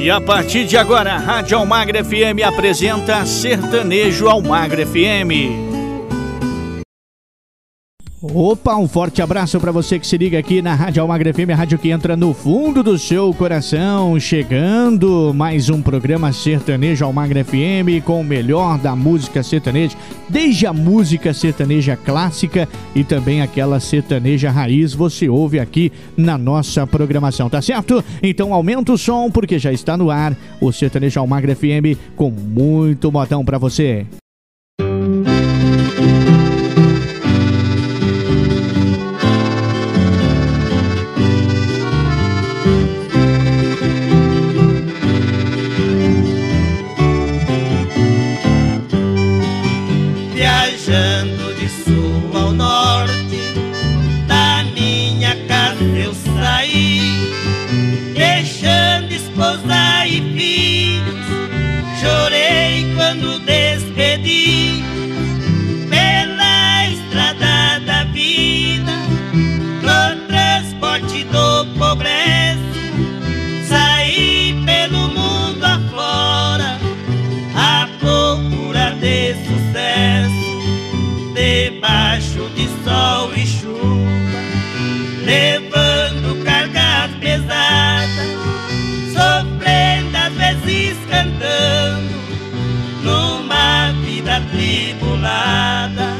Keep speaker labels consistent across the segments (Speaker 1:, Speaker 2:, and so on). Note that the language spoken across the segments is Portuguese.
Speaker 1: E a partir de agora, a Rádio Almagra FM apresenta Sertanejo Almagra FM. Opa, um forte abraço para você que se liga aqui na Rádio Almagra FM, a rádio que entra no fundo do seu coração. Chegando mais um programa Sertanejo Almagra FM com o melhor da música sertaneja, desde a música sertaneja clássica e também aquela sertaneja raiz, você ouve aqui na nossa programação, tá certo? Então aumenta o som porque já está no ar o Sertanejo Almagra FM com muito modão para você.
Speaker 2: levando cargas pesadas, sofrendo às vezes cantando, numa vida tribulada.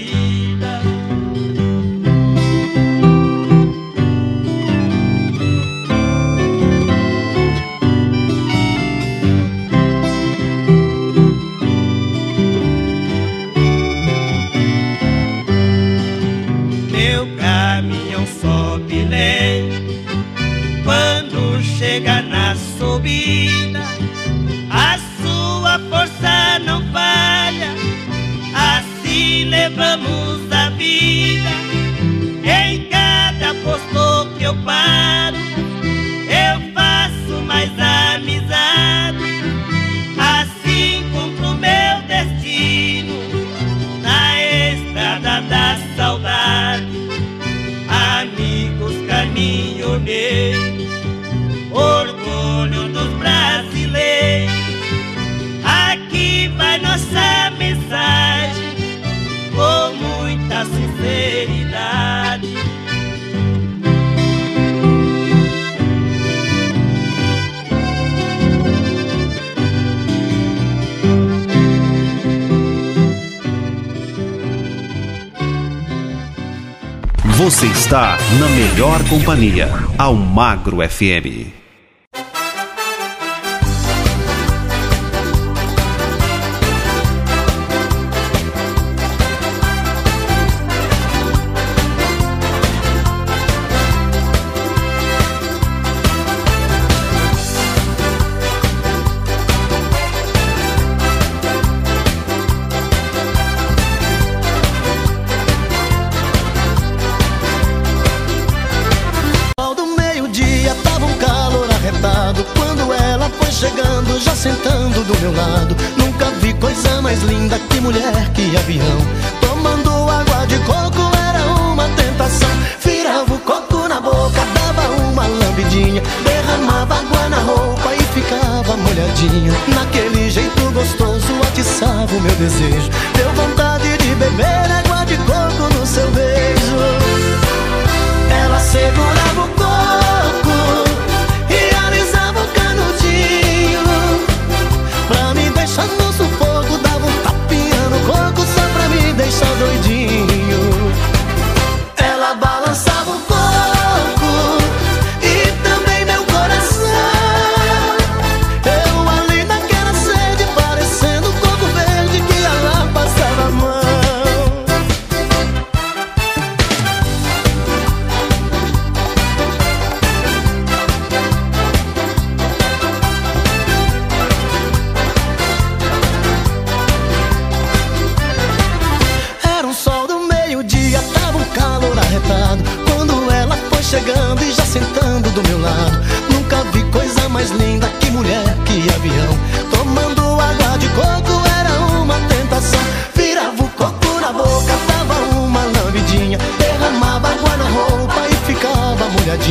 Speaker 2: companhia, Almagro FM.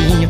Speaker 2: Ficava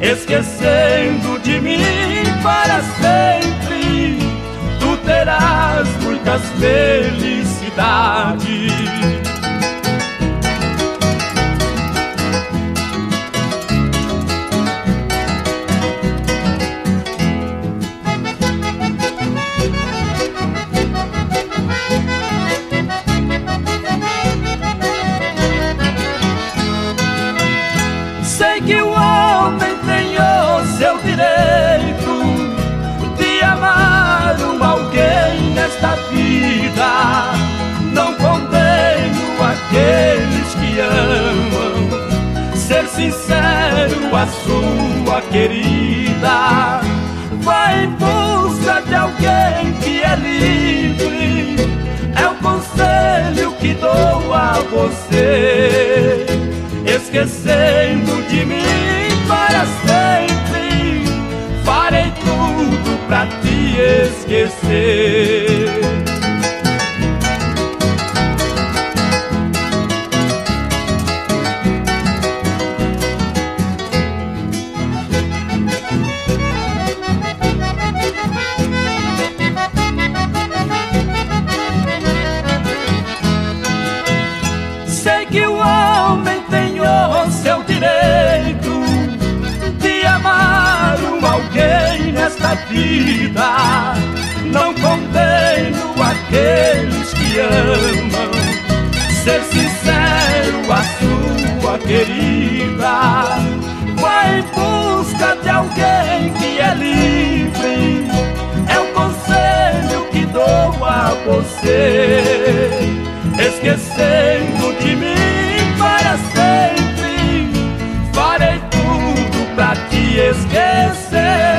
Speaker 3: Esquecendo de mim para sempre. Tu terás muitas felicidades. Sua querida. Vai em busca de alguém que é livre. É o conselho que dou a você. Esquecendo de mim para sempre. Farei tudo pra te esquecer. Vida. Não condeno aqueles que amam. Ser sincero a sua querida. Vai em busca de alguém que é livre. É o conselho que dou a você. Esquecendo de mim para sempre. Farei tudo pra te esquecer.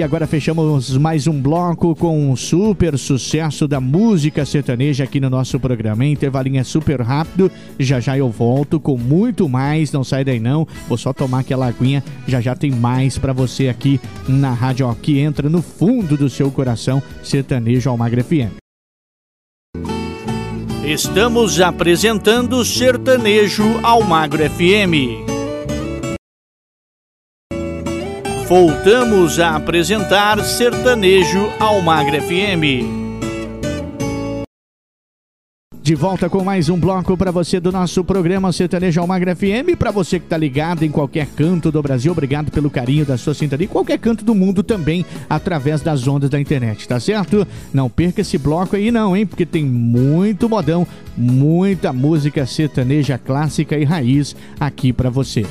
Speaker 4: E agora fechamos mais um bloco com um super sucesso da música sertaneja aqui no nosso programa. Hein? Intervalinho é super rápido. Já já eu volto com muito mais. Não sai daí não. Vou só tomar aquela aguinha. Já já tem mais para você aqui na rádio ó, que entra no fundo do seu coração. Sertanejo Almagra FM. Estamos apresentando Sertanejo Almagro FM. Voltamos a apresentar Sertanejo Almagra FM. De volta com mais um bloco para você do nosso programa Sertanejo Almagra FM. Para você que está ligado em qualquer canto do Brasil, obrigado pelo carinho da sua sintonia. Qualquer canto do mundo também, através das ondas da internet, tá certo? Não perca esse bloco aí, não, hein? Porque tem muito modão, muita música sertaneja clássica e raiz aqui para você.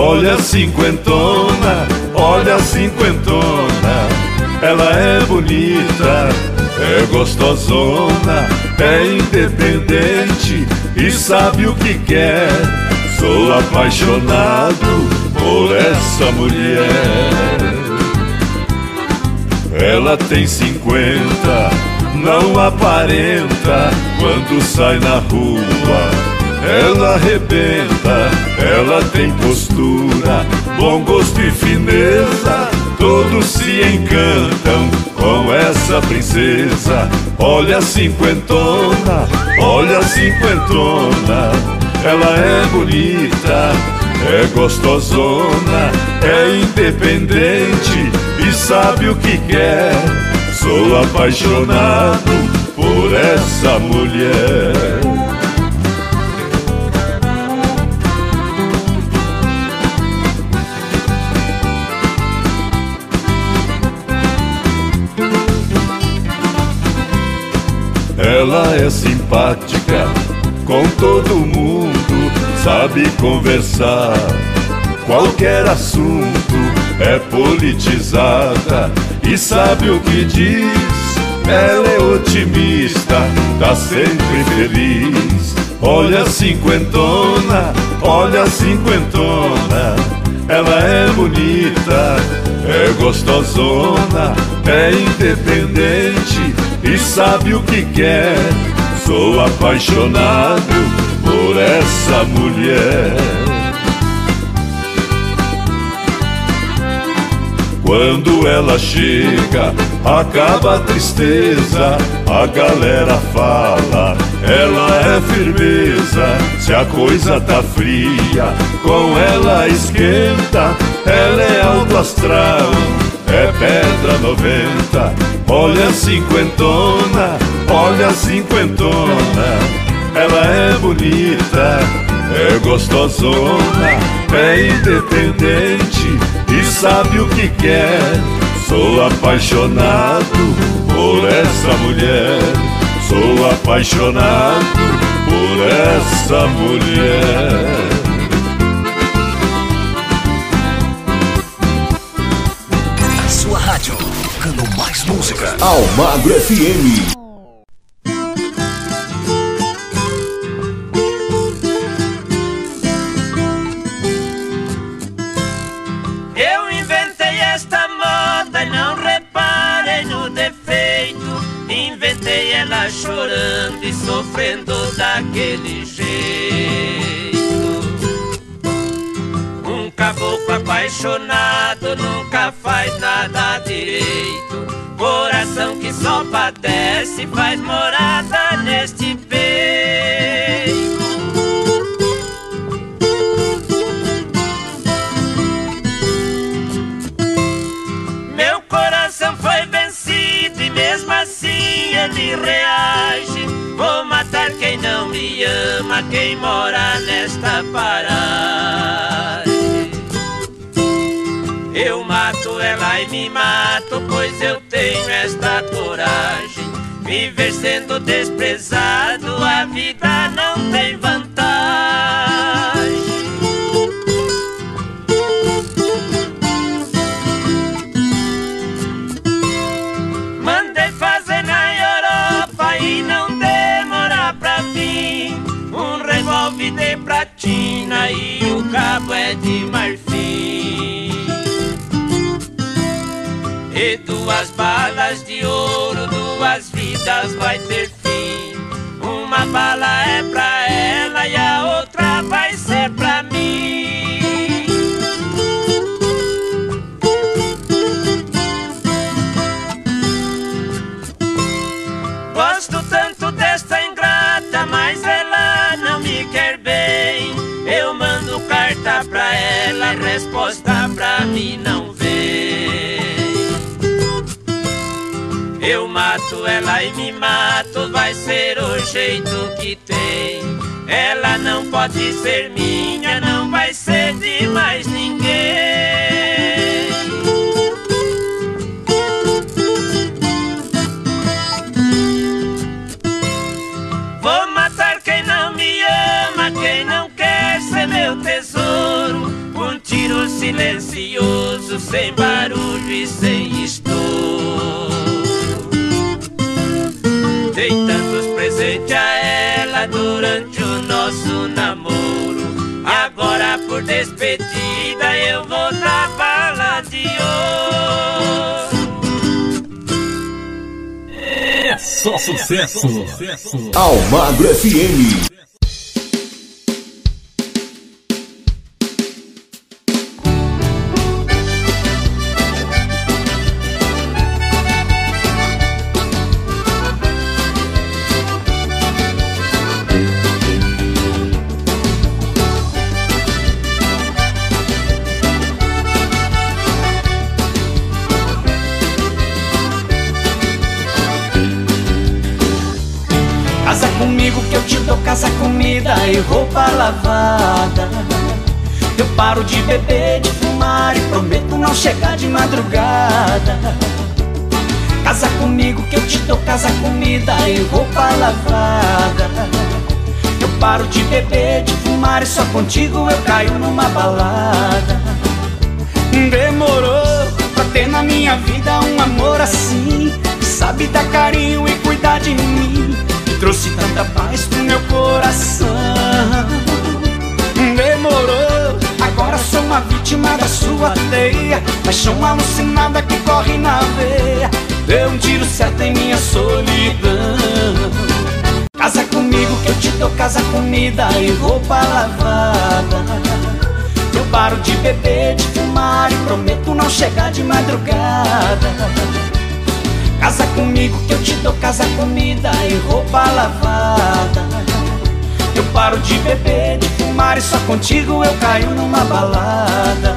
Speaker 5: Olha a cinquentona, olha a cinquentona, ela é bonita, é gostosona, é independente e sabe o que quer. Sou apaixonado por essa mulher. Ela tem cinquenta, não aparenta quando sai na rua ela arrebenta, ela tem postura, bom gosto e fineza. Todos se encantam com essa princesa. Olha a cinquentona, olha a cinquentona. Ela é bonita, é gostosona, é independente e sabe o que quer. Sou apaixonado por essa mulher. Ela é simpática com todo mundo, sabe conversar. Qualquer assunto é politizada e sabe o que diz. Ela é otimista, tá sempre feliz. Olha a cinquentona, olha a cinquentona. Ela é bonita, é gostosona, é independente e sabe o que quer. Sou apaixonado por essa mulher. Quando ela chega, acaba a tristeza, a galera fala, ela é firmeza. Se a coisa tá fria, com ela esquenta, ela é alto astral é pedra noventa. Olha a cinquentona, olha a cinquentona. Ela é bonita, é gostosona, é independente e sabe o que quer. Sou apaixonado por essa mulher. Sou apaixonado por essa mulher.
Speaker 6: Música. Almagro FM.
Speaker 7: Eu inventei esta moda e não reparem no defeito. Inventei ela chorando e sofrendo daquele jeito. Caboclo apaixonado nunca faz nada direito. Coração que só padece faz morada neste peito. Meu coração foi vencido e mesmo assim ele reage. Vou matar quem não me ama, quem mora nesta paragem eu mato ela e me mato, pois eu tenho esta coragem. Viver sendo desprezado, a vida não tem vantagem. Mandei fazer na Europa e não demora pra mim. Um revólver de platina e o cabo é de marfim. E duas balas de ouro, duas vidas vai ter fim. Uma bala é pra ela e a outra vai ser pra mim. Gosto tanto desta ingrata, mas ela não me quer bem. Eu mando carta pra ela, resposta pra mim não Eu mato ela e me mato, vai ser o jeito que tem. Ela não pode ser minha, não vai ser de mais ninguém. Vou matar quem não me ama, quem não quer ser meu tesouro. Um tiro silencioso, sem barulho e sem por despedida, eu vou dar bala de ouro.
Speaker 6: É só sucesso. Almagro FM.
Speaker 8: Chegar de madrugada. Casa comigo que eu te dou casa, comida e roupa lavada. Eu paro de beber, de fumar e só contigo eu caio numa balada. Demorou pra ter na minha vida um amor assim que Sabe dar carinho e cuidar de mim Me trouxe tanta paz pro meu coração Demorou, sou uma vítima da sua teia Paixão alucinada que corre na veia Deu um tiro certo em minha solidão Casa comigo que eu te dou casa, comida e roupa lavada eu paro de beber, de fumar e prometo não chegar de madrugada. Casa comigo que eu te dou casa, comida e roupa lavada. Paro de beber, de fumar e só contigo eu caio numa balada.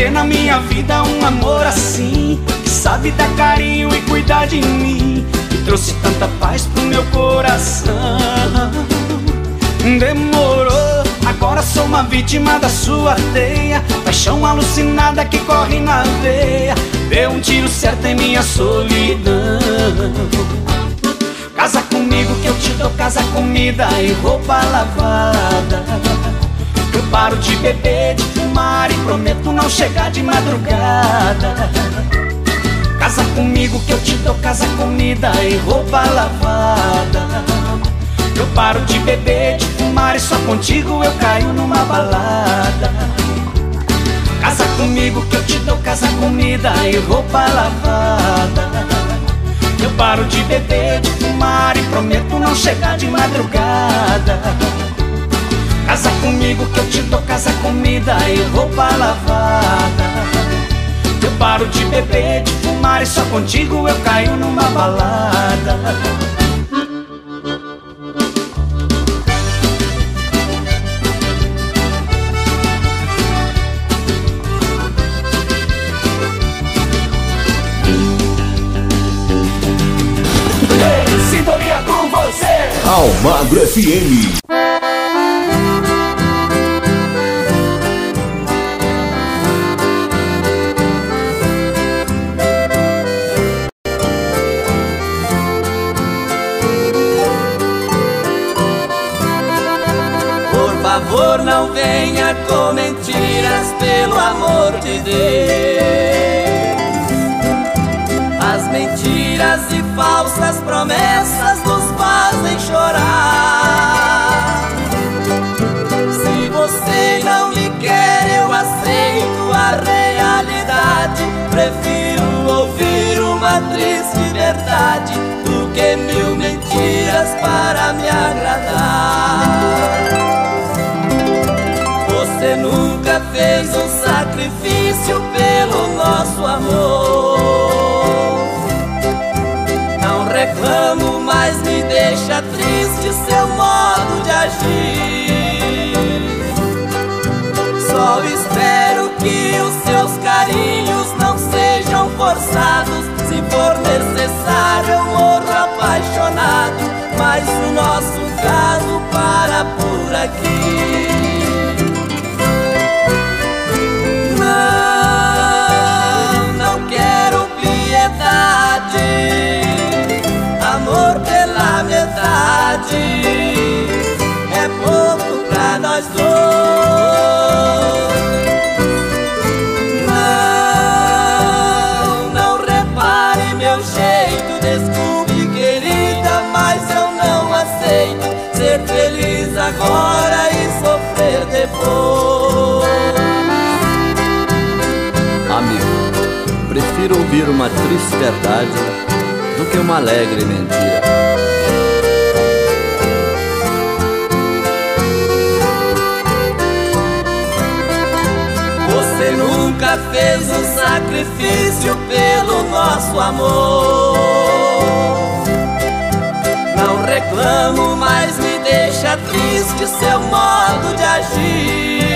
Speaker 8: Ter na minha vida um amor assim Que sabe dar carinho e cuidar de mim E trouxe tanta paz pro meu coração. Demorou, agora sou uma vítima da sua teia. Paixão alucinada que corre na veia. Deu um tiro certo em minha solidão. Casa comigo que eu te dou casa, comida e roupa lavada paro de beber, de fumar e prometo não chegar de madrugada. Casa comigo que eu te dou casa, comida e roupa lavada. Eu paro de beber, de fumar e só contigo eu caio numa balada. Casa comigo que eu te dou casa, comida e roupa lavada. Eu paro de beber, de fumar e prometo não chegar de madrugada. Casa comigo que eu te dou casa, comida e roupa lavada Eu paro de beber, de fumar e só contigo eu caio numa balada
Speaker 6: Sintonia com você. Almagro FM.
Speaker 9: Venha com mentiras, pelo amor de Deus. As mentiras e falsas promessas nos fazem chorar. Se você não me quer, eu aceito a realidade. Prefiro ouvir uma triste verdade do que mil mentiras para me agradar. Fez um sacrifício pelo nosso amor. Não reclamo, mas me deixa triste seu modo de agir. Só espero que os seus carinhos não sejam forçados. Se for necessário, eu morro apaixonado. Mas o nosso caso para por aqui. Amor pela metade é pouco pra nós dois. Não, não repare meu jeito, desculpe querida, mas eu não aceito ser feliz agora e sofrer depois.
Speaker 10: Amigo, prefiro ouvir uma triste verdade que uma alegre mentira.
Speaker 9: Você nunca fez um sacrifício pelo nosso amor. Não reclamo, mas me deixa triste seu modo de agir.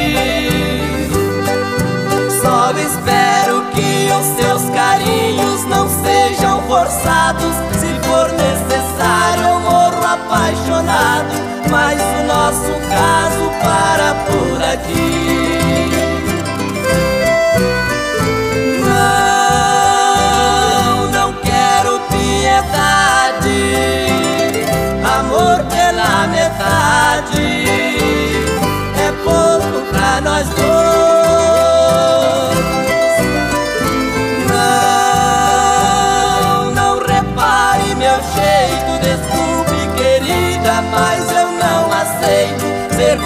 Speaker 9: Só espero que os seus carinhos não sejam forçados. Necessário, eu morro apaixonado. Mas o nosso caso para por aqui.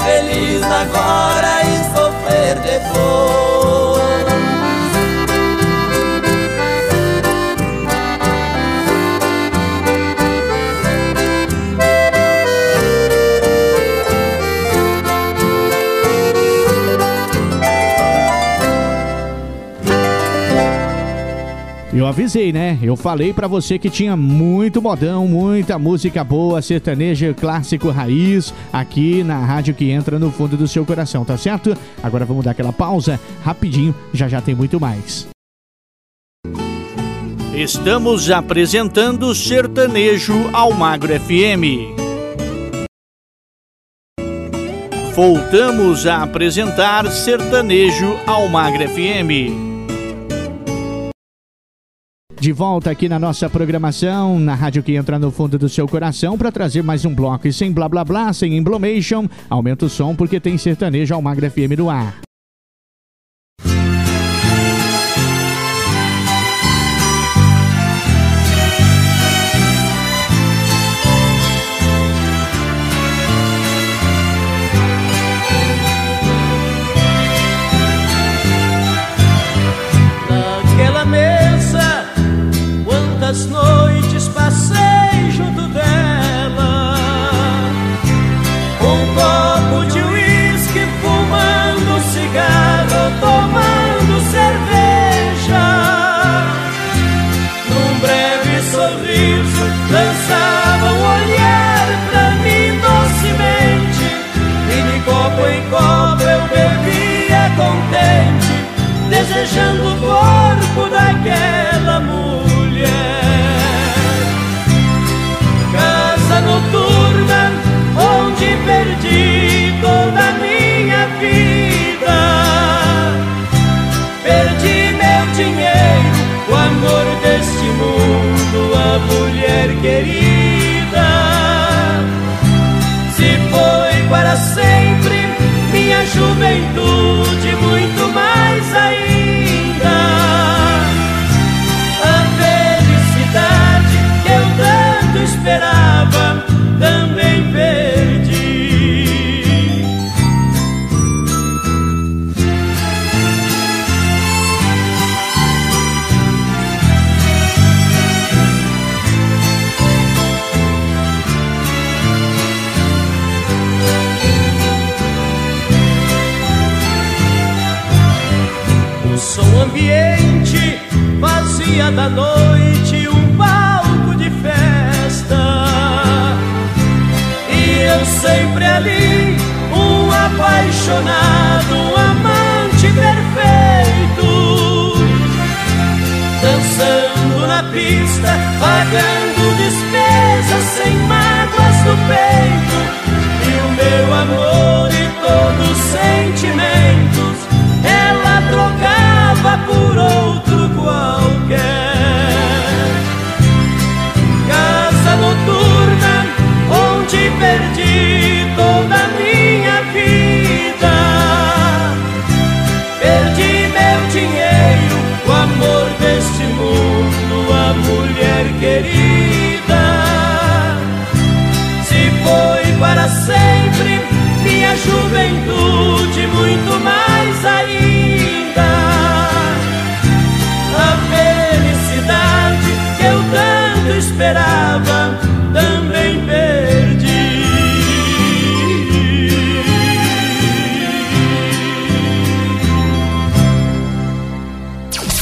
Speaker 9: Feliz agora e sofrer depois.
Speaker 4: Avisei, né? Eu falei pra você que tinha muito modão, muita música boa, sertaneja, clássico, raiz, aqui na rádio que entra no fundo do seu coração, tá certo? Agora vamos dar aquela pausa, rapidinho, já já tem muito mais. Estamos apresentando Sertanejo Almagro FM. Voltamos a apresentar Sertanejo Almagro FM. De volta aqui na nossa programação, na rádio que entra no fundo do seu coração, para trazer mais um bloco. E sem blá blá blá, sem emblomation, aumenta o som porque tem sertanejo Almagra FM no ar.
Speaker 11: snow. querido. apaixonado, um amante perfeito. Dançando na pista, pagando despesas sem mágoas no peito. E o meu amor.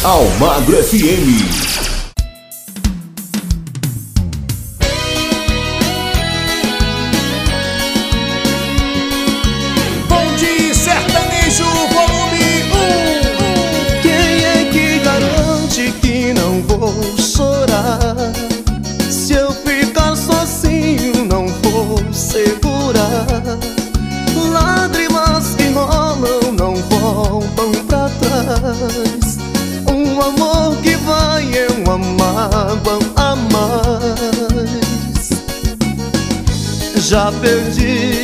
Speaker 6: Almagro FM.
Speaker 2: já perdi.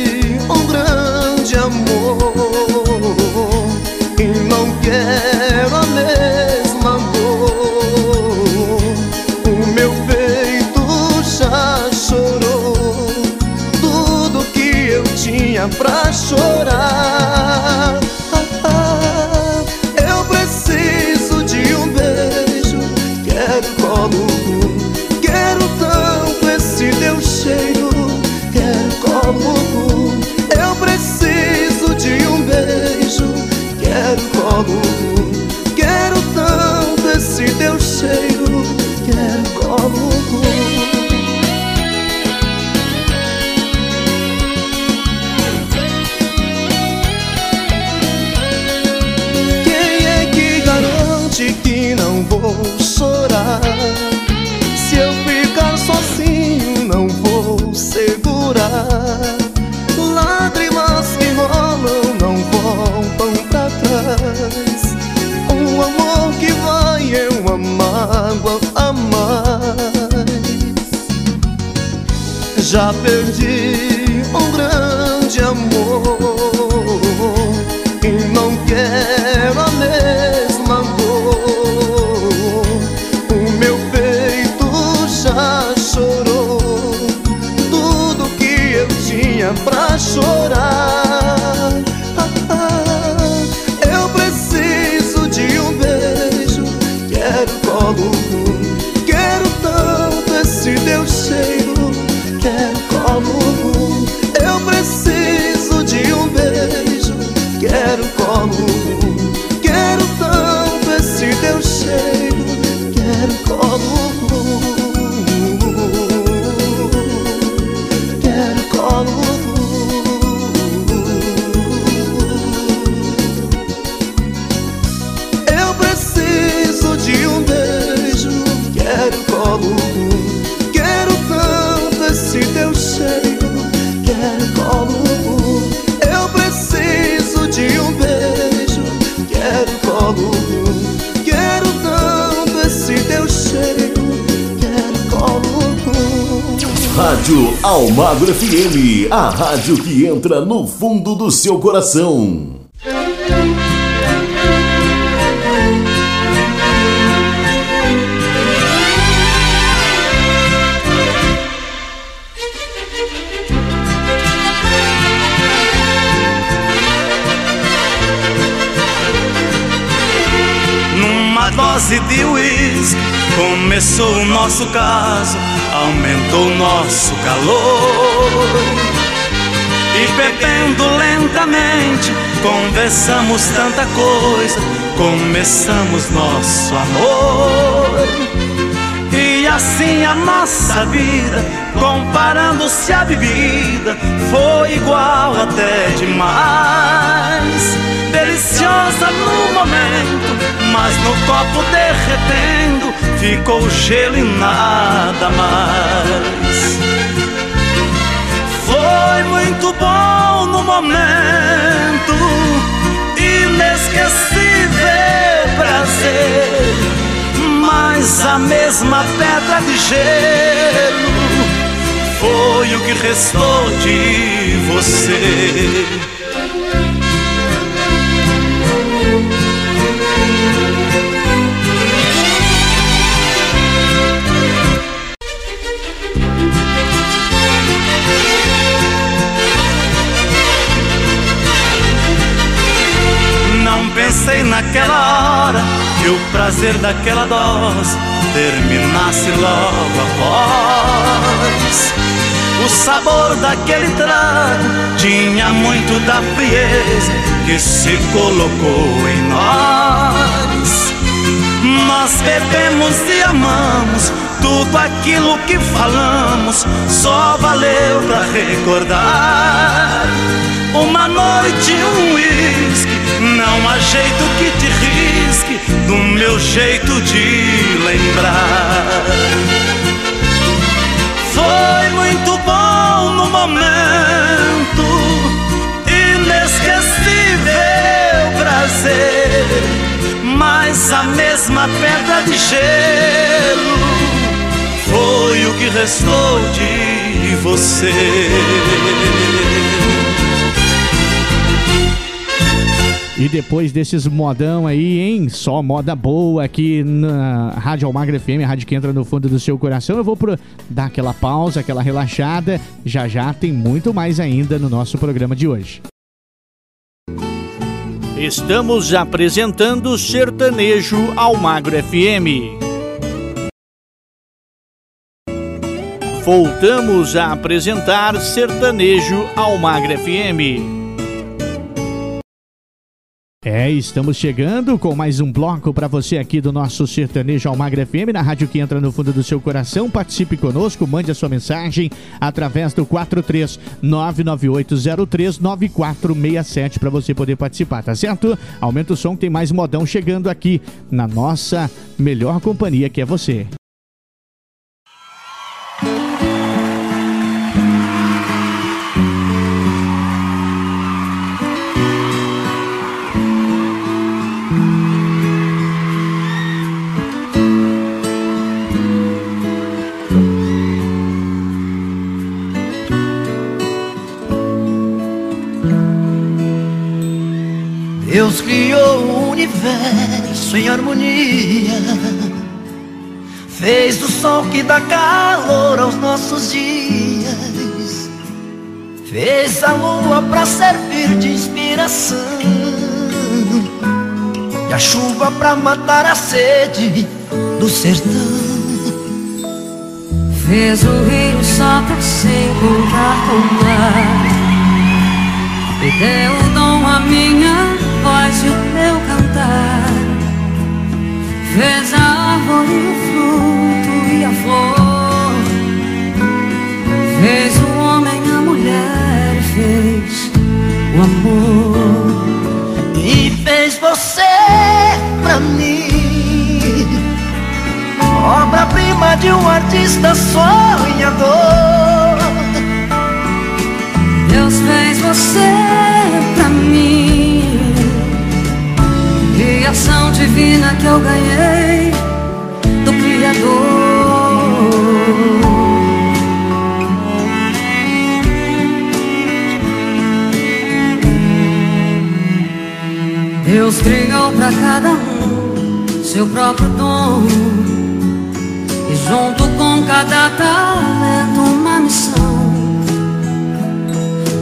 Speaker 2: já perdi. colo Quero tanto esse teu cheiro Quero colo Eu preciso de um beijo Quero colo Quero tanto esse teu cheiro Quero colo
Speaker 6: Rádio Almagro FM A rádio que entra no fundo do seu coração.
Speaker 12: dose de uísque. Começou o nosso caso, aumentou o nosso calor. E bebendo lentamente, conversamos tanta coisa, começamos nosso amor. Assim a nossa vida, comparando-se à bebida, foi igual até demais. Deliciosa no momento, mas no copo derretendo, ficou gelo e nada mais. Foi muito bom no momento, inesquecível prazer. Mas a mesma pedra de gelo foi o que restou de você. Não pensei naquela que o prazer daquela dose terminasse logo após. O sabor daquele trago tinha muito da frieza que se colocou em nós. Nós bebemos e amamos tudo aquilo que falamos, só valeu pra recordar. Uma noite, um uísque, não há jeito que te risque do meu jeito de lembrar. Foi muito bom no momento, inesquecível prazer, mas a mesma pedra de gelo foi o que restou de você.
Speaker 4: E depois desses modão aí, hein? Só moda boa aqui na Rádio Almagra FM, a rádio que entra no fundo do seu coração. Eu vou pro, dar aquela pausa, aquela relaxada. Já já tem muito mais ainda no nosso programa de hoje. Estamos apresentando Sertanejo Almagro FM. Voltamos a apresentar Sertanejo Almagro FM. É, estamos chegando com mais um bloco para você aqui do nosso Sertanejo Almagra FM, na rádio que entra no fundo do seu coração. Participe conosco, mande a sua mensagem através do 43998039467 para você poder participar, tá certo? Aumenta o som, tem mais modão chegando aqui na nossa melhor companhia que é você.
Speaker 2: Deus criou o universo em harmonia. Fez do sol que dá calor aos nossos dias. Fez a lua para servir de inspiração. E a chuva para matar a sede do sertão.
Speaker 13: Fez o rio só pra se encontrar com o mar. E deu o dom à minha e o meu cantar. Fez a árvore, o fruto e a flor. Fez o homem, a mulher fez o amor.
Speaker 2: E fez você pra mim. Obra-prima de um artista sonhador.
Speaker 13: Deus fez você pra mim. Criação divina que eu ganhei do Criador. Deus criou pra cada um seu próprio dom. E junto com cada talento uma missão.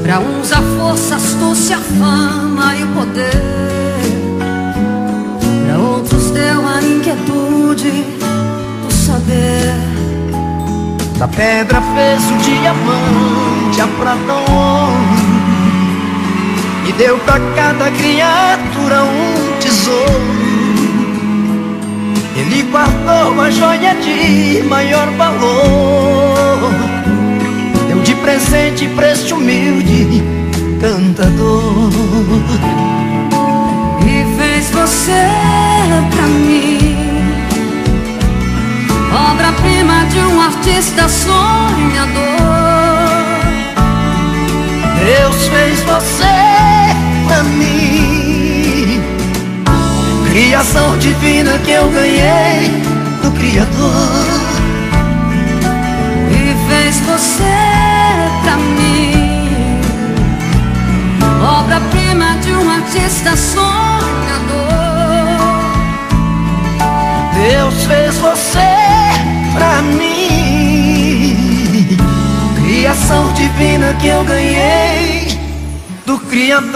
Speaker 13: Pra uns a força, astúcia, a fama e o poder. Outros deu a inquietude do saber.
Speaker 2: Da pedra fez o diamante, a prata o ouro.
Speaker 14: e deu pra cada criatura um tesouro. Ele guardou uma joia de maior valor. Deu de presente pra este humilde cantador.
Speaker 13: Você pra mim, obra-prima de um artista sonhador.
Speaker 14: Deus fez você pra mim. Criação divina que eu ganhei do Criador.
Speaker 13: E fez você pra mim. Obra-prima de um artista sonhador
Speaker 14: Deus fez você pra mim Criação divina que eu ganhei do Criador.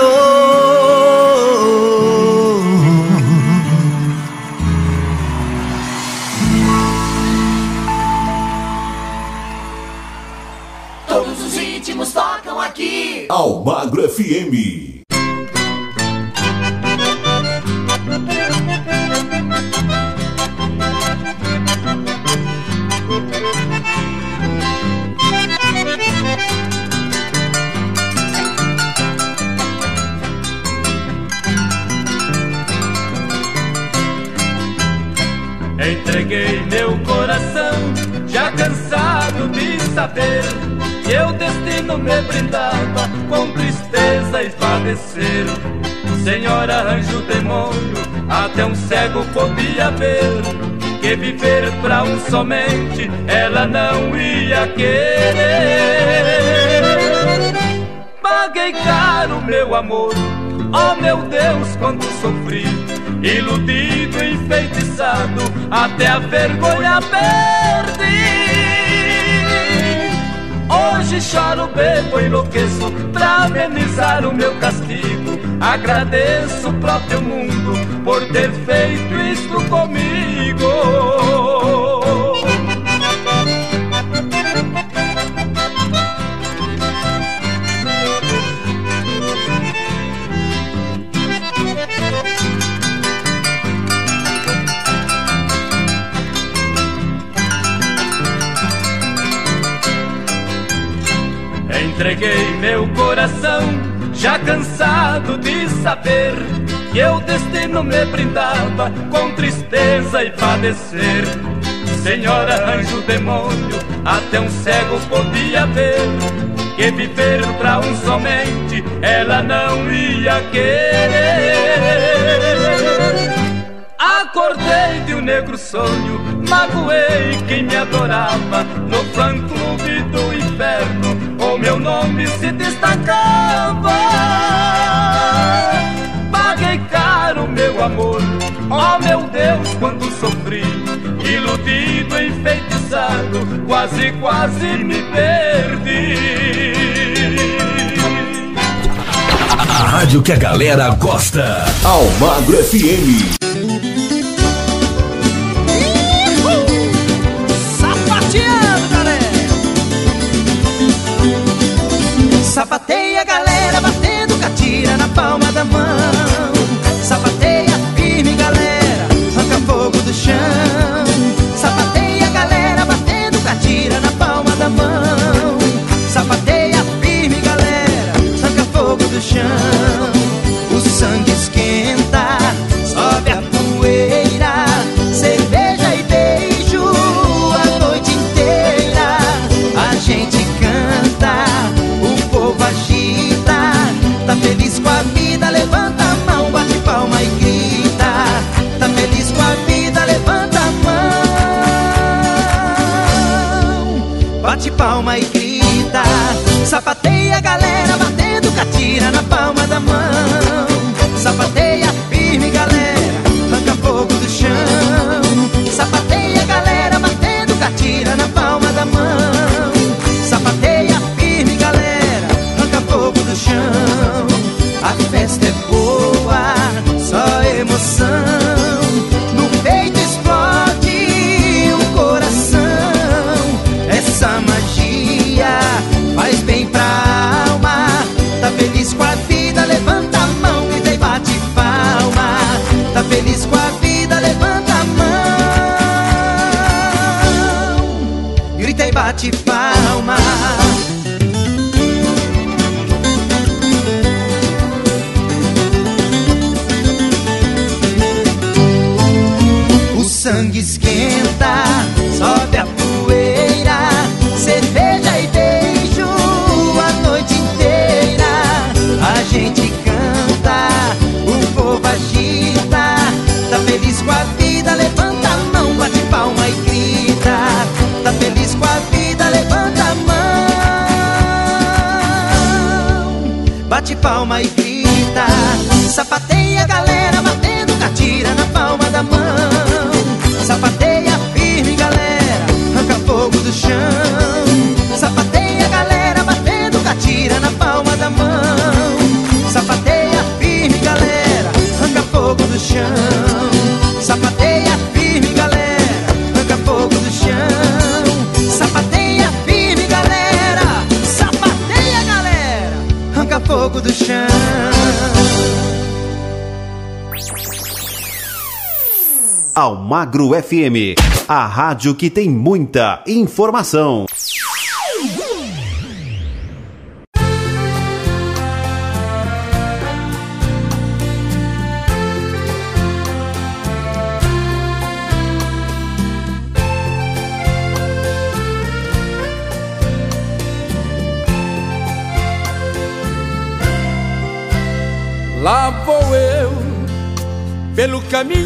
Speaker 15: Todos os ritmos tocam aqui.
Speaker 6: Almagro FM.
Speaker 3: Com tristeza e padecer. Senhora anjo demônio, até um cego podia ver que viver pra um somente ela não ia querer. Paguei caro meu amor, oh meu Deus, quando sofri Iludido, enfeitiçado, até a vergonha perdi. Hoje choro, bebo, enlouqueço pra amenizar o meu castigo. Agradeço o próprio mundo por ter feito isto comigo. Já cansado de saber que eu destino me brindava com tristeza e padecer. Senhora anjo demônio, até um cego podia ver que viver pra um somente ela não ia querer. Acordei de um negro sonho, magoei quem me adorava no fã-clube do inferno. O meu nome se destacava. Paguei caro meu amor, oh meu Deus, quando sofri. Iludido, enfeitiçado, quase, quase me perdi.
Speaker 6: A rádio que a galera gosta. Almagro FM.
Speaker 14: Sapateia, galera, batendo catira na palma da mão. Palma e grita. Sapateia, galera, batendo catira na palma da mão. Palma e grita. Sapateia galera batendo catira na palma da mão. Sapateia firme, galera, arranca fogo do chão. Sapateia galera batendo catira na palma da mão. Sapateia firme, galera, arranca fogo do chão. Sapateia fogo do chão.
Speaker 16: Almagro FM, a rádio que tem muita informação.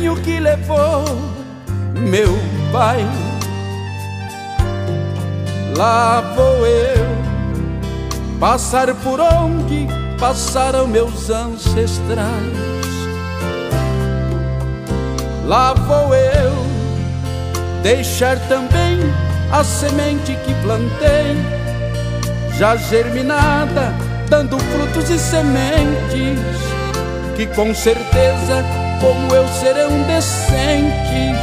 Speaker 3: Caminho que levou meu pai. Lá vou eu, passar por onde passaram meus ancestrais. Lá vou eu, deixar também a semente que plantei, já germinada, dando frutos e sementes que com certeza, como eu, serão decentes,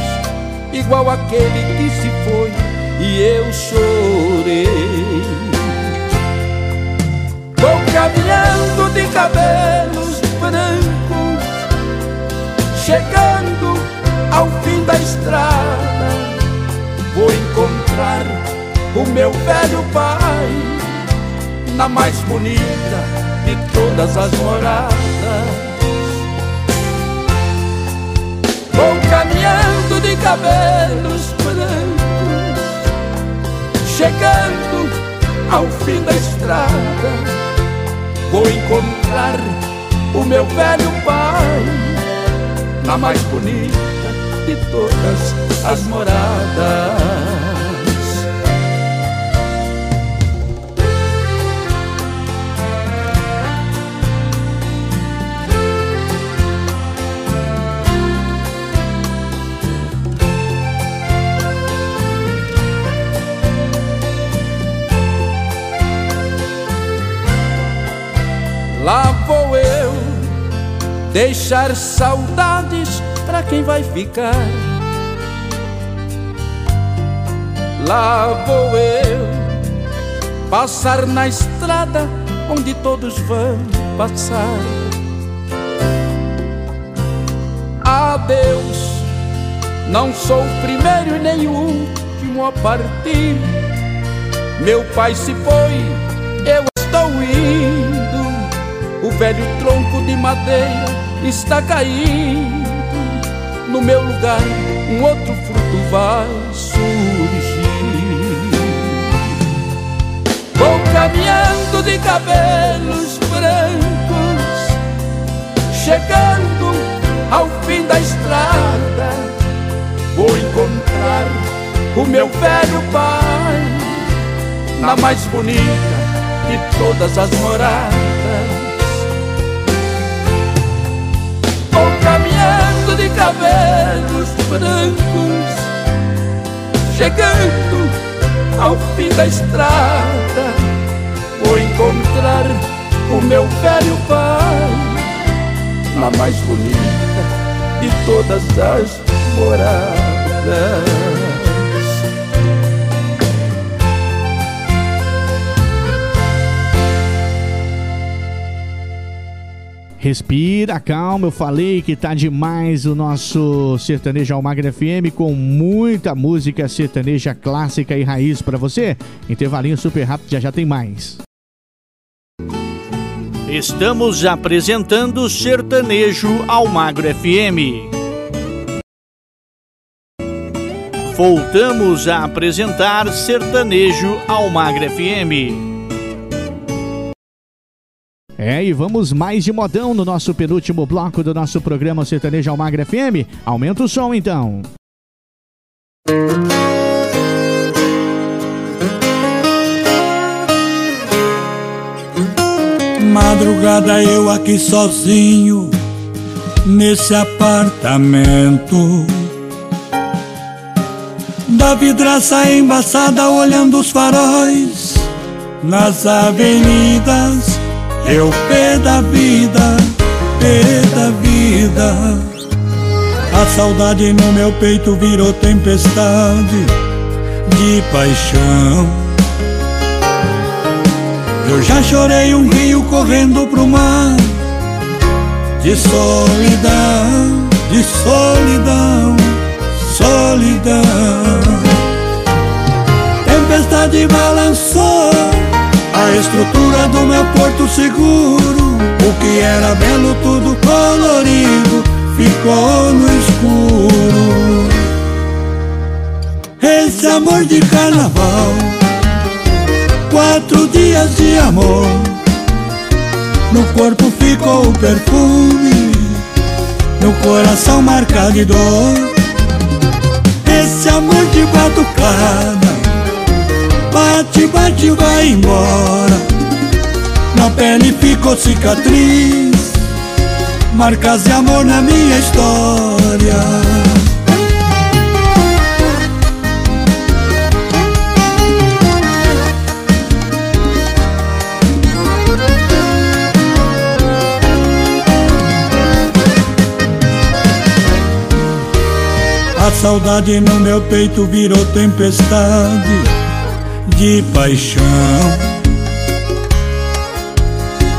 Speaker 3: igual aquele que se foi e eu chorei. Vou caminhando de cabelos brancos, chegando ao fim da estrada, vou encontrar o meu velho pai na mais bonita de todas as moradas. Cabelos brancos, chegando ao fim da estrada. Vou encontrar o meu velho pai na mais bonita de todas as moradas. Deixar saudades pra quem vai ficar. Lá vou eu passar na estrada onde todos vão passar. Adeus, não sou o primeiro e nem o último a partir. Meu pai se foi, eu estou indo. O velho tronco de madeira está caindo. No meu lugar, um outro fruto vai surgir. Vou caminhando de cabelos brancos, chegando ao fim da estrada. Vou encontrar o meu velho pai na mais bonita de todas as moradas. Cabelos brancos, chegando ao fim da estrada. Vou encontrar o meu velho pai na mais bonita de todas as moradas.
Speaker 4: Respira, calma, eu falei que tá demais o nosso Sertanejo Almagra FM com muita música sertaneja clássica e raiz para você. Intervalinho super rápido, já já tem mais. Estamos apresentando Sertanejo Almagro FM. Voltamos a apresentar Sertanejo Almagro FM. É, e vamos mais de modão no nosso penúltimo bloco do nosso programa Sertanejo Almagro FM. Aumenta o som então.
Speaker 17: Madrugada eu aqui sozinho nesse apartamento. Da vidraça embaçada olhando os faróis nas avenidas. Eu pé da vida, pé da vida. A saudade no meu peito virou tempestade de paixão. Eu já chorei um rio correndo pro mar De solidão, de solidão, solidão Tempestade balançou a estrutura do meu porto seguro. O que era belo, tudo colorido Ficou no escuro. Esse amor de carnaval Quatro dias de amor. No corpo ficou o perfume No coração marcado de dor. Esse amor de batucada Bate, bate, vai embora. Na pele ficou cicatriz. Marcas de amor na minha história. A saudade no meu peito virou tempestade de paixão.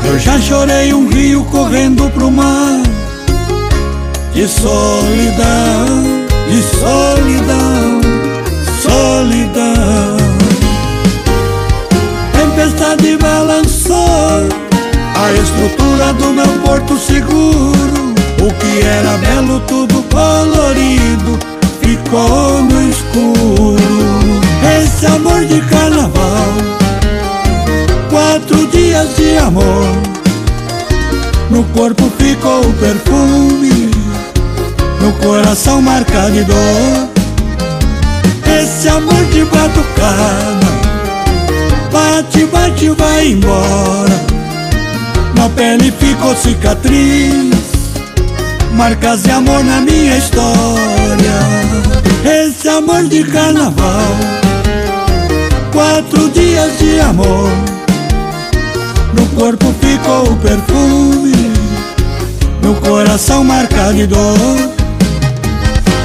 Speaker 17: Eu já chorei um rio correndo pro mar de solidão, de solidão, solidão. Tempestade balançou a estrutura do meu porto seguro. O que era belo, tudo colorido ficou no escuro Esse amor de carnaval. Quatro dias de amor No corpo ficou o perfume No coração marcado de dor. Esse amor de batucada Bate, bate, vai embora. Na pele ficou cicatriz Marcas de amor na minha história. Esse amor de carnaval Quatro dias de amor. No corpo ficou o perfume No coração marcado de dor.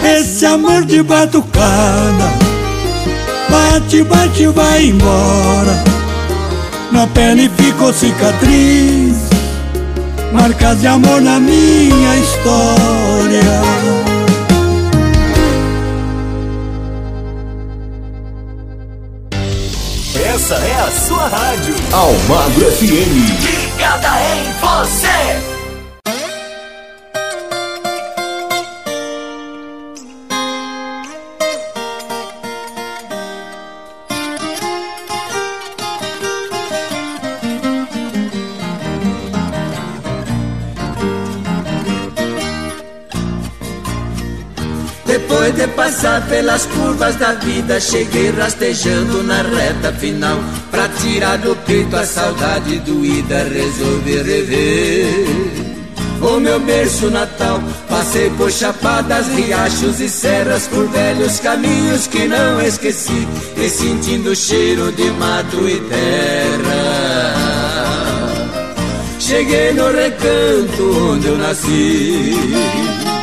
Speaker 17: Esse amor de batucada Bate, bate, vai embora. Na pele ficou cicatriz Marcas de amor na minha história
Speaker 6: sua rádio. Almagro FM.
Speaker 18: Ligada em você.
Speaker 14: Pelas curvas da vida, cheguei rastejando na reta final. Pra tirar do peito a saudade doída, resolvi rever o meu berço natal. Passei por chapadas, riachos e serras, por velhos caminhos que não esqueci. E sentindo o cheiro de mato e terra. Cheguei no recanto onde eu nasci.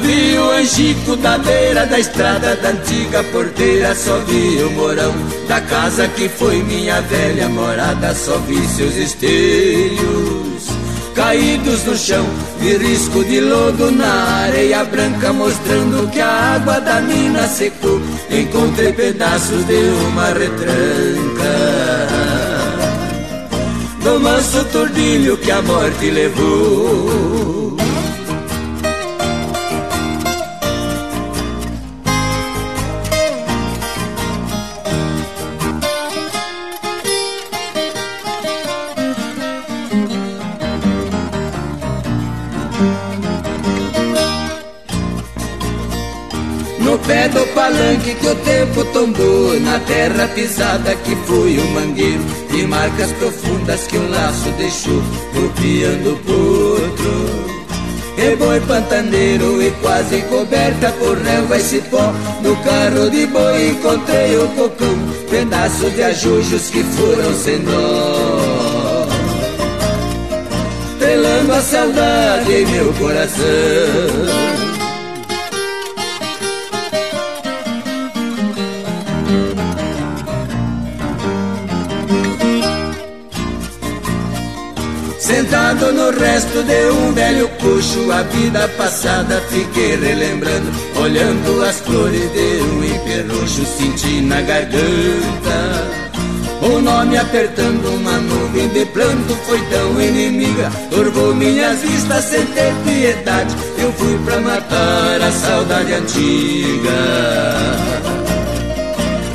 Speaker 9: Vi o angico da beira da estrada da antiga porteira, só vi o morão da casa que foi minha velha morada, só vi seus esteios caídos no chão, vi risco de lodo na areia branca, mostrando que a água da mina secou. Encontrei pedaços de uma retranca do manso tordilho que a morte levou. Palanque que o tempo tombou Na terra pisada que foi o mangueiro E marcas profundas que um laço deixou Copiando potro e boi pantaneiro e quase coberta por relva e cipó No carro de boi. Encontrei o cocão Pedaços de ajujos que foram sem dó. Trelando a saudade em meu coração Sentado no resto de um velho coxo, a vida passada fiquei relembrando, olhando as flores de um emperroxo, senti na garganta. O nome apertando uma nuvem de planto foi tão inimiga, turvou minhas vistas sem ter piedade. Eu fui pra matar a saudade antiga.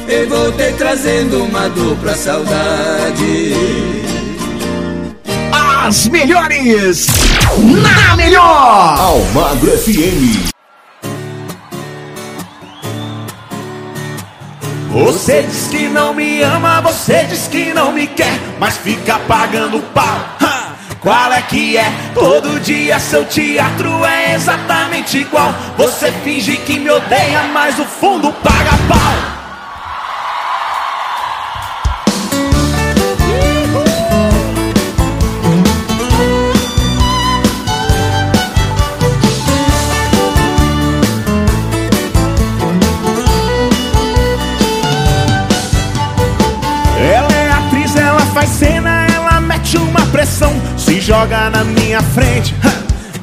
Speaker 9: E voltei trazendo uma dupla saudade
Speaker 4: as melhores na melhor.
Speaker 6: Almagro FM.
Speaker 19: Você diz que não me ama, você diz que não me quer, mas fica pagando pau. Qual é que é? Todo dia seu teatro é exatamente igual. Você finge que me odeia, mas o fundo paga pau. Joga na minha frente.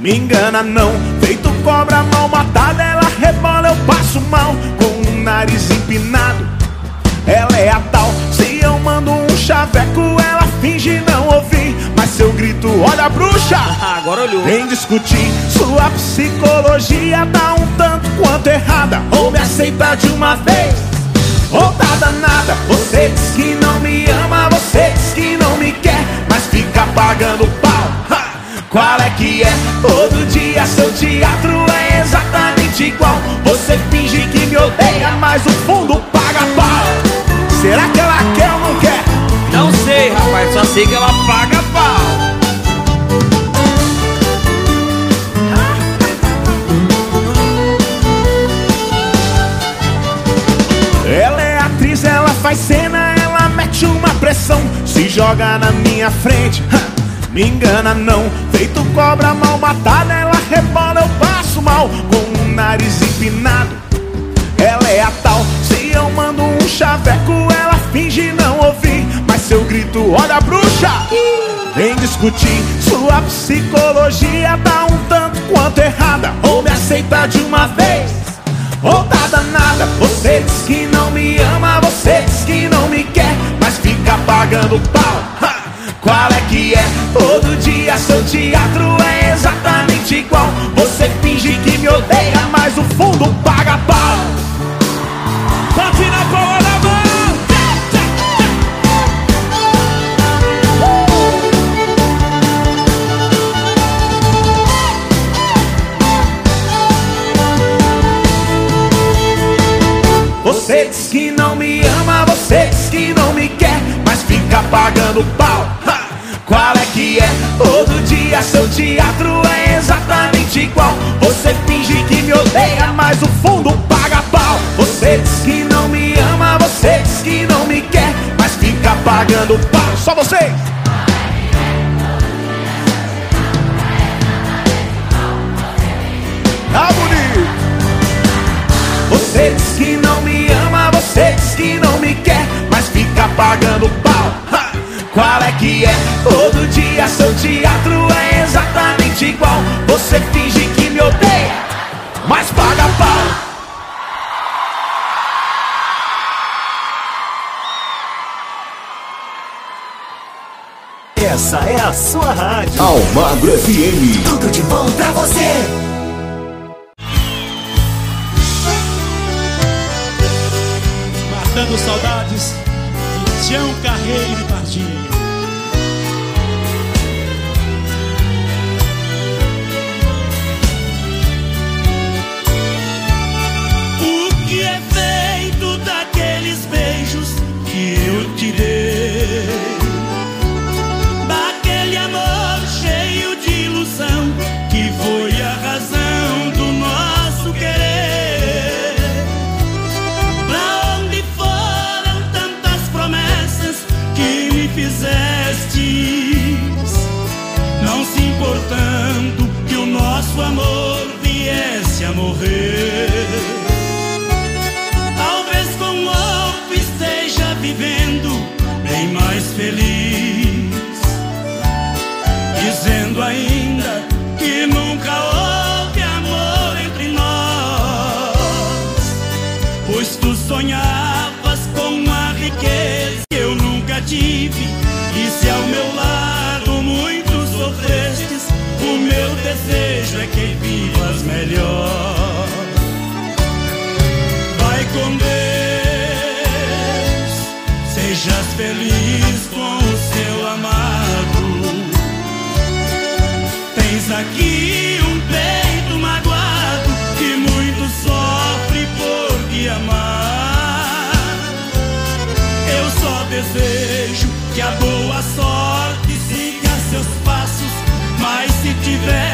Speaker 19: Me engana não, feito cobra mal matada, ela rebola, eu passo mal com o nariz empinado. Ela é a tal, se eu mando um chaveco, ela finge não ouvir. Mas seu grito, olha a bruxa,
Speaker 20: agora olhou.
Speaker 19: Vem discutir, sua psicologia tá um tanto quanto errada. Ou me aceita de uma vez, ou tá danada. Você diz que não me ama, você diz que não me quer fica pagando! Qual é que é? Todo dia seu teatro é exatamente igual. Você finge que me odeia, mas o fundo paga pau. Será que ela quer ou não quer?
Speaker 20: Não sei, rapaz, só sei que ela paga pau.
Speaker 19: Ela é atriz, ela faz cena, ela mete uma pressão se joga na minha frente. Me engana não, feito cobra mal matada, ela rebola, eu passo mal com o nariz empinado. Ela é a tal, se eu mando um chaveco, ela finge não ouvir. Mas seu grito, olha a bruxa, vem discutir. Sua psicologia tá um tanto quanto errada. Ou me aceita de uma vez, ou tá danada. Você diz que não me ama, você diz que não me quer fica pagando pau. Ha! Qual é que é? Todo dia seu teatro é exatamente igual. Você finge que me odeia, mas o fundo paga pau. Bate na palma da. Você diz que não me ama, você diz que não me quer, mas fica pagando pau seu teatro é exatamente igual. Você finge que me odeia, mas o fundo paga pau. Você diz que não me ama, você diz que não me quer, mas fica pagando pau. Só você! Tá você diz que não me ama, você diz que não me quer, mas fica pagando pau. Ha! Qual é que é? Todo dia seu teatro você finge que me odeia, mas paga pau.
Speaker 6: Essa é a sua rádio. Almagro FM. Tudo de bom pra você.
Speaker 21: Matando saudades de Tião Carreiro e Pardinho.
Speaker 11: Te dei? Daquele amor cheio de ilusão que foi a razão do nosso querer. Pra onde foram tantas promessas que me fizestes? Não se importando que o nosso amor viesse a morrer. Feliz. Dizendo ainda que nunca houve amor entre nós. Pois tu sonhavas com a riqueza que eu nunca tive. E se ao meu lado muito sofrestes, o meu desejo é que vivas melhor. Vai com Deus, sejas feliz aqui um peito magoado que muito sofre por te amar. Eu só desejo que a boa sorte siga seus passos, mas se tiveres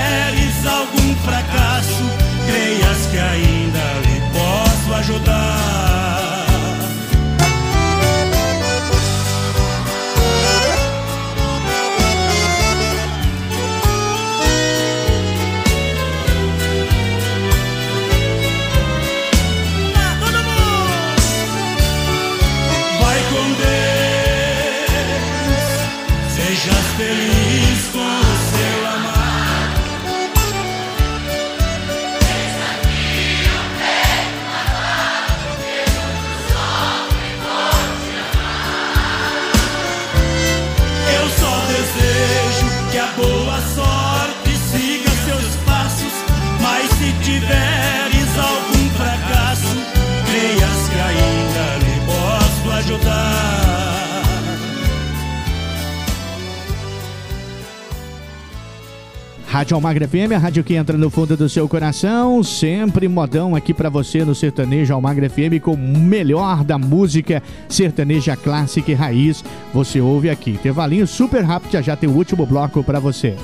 Speaker 4: Rádio Almagra FM, a rádio que entra no fundo do seu coração, sempre modão aqui pra você no Sertanejo Almagra FM com o melhor da música sertaneja clássica e raiz. Você ouve aqui. Intervalinho super rápido, já já tem o último bloco pra você.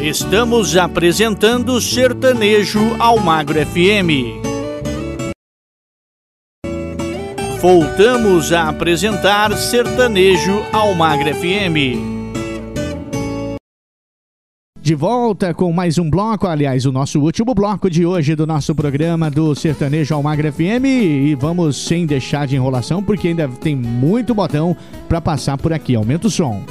Speaker 4: Estamos apresentando Sertanejo Almagro FM. Voltamos a apresentar Sertanejo Almagro FM. De volta com mais um bloco, aliás, o nosso último bloco de hoje do nosso programa do Sertanejo Almagra FM. E vamos sem deixar de enrolação, porque ainda tem muito botão para passar por aqui. Aumenta o som.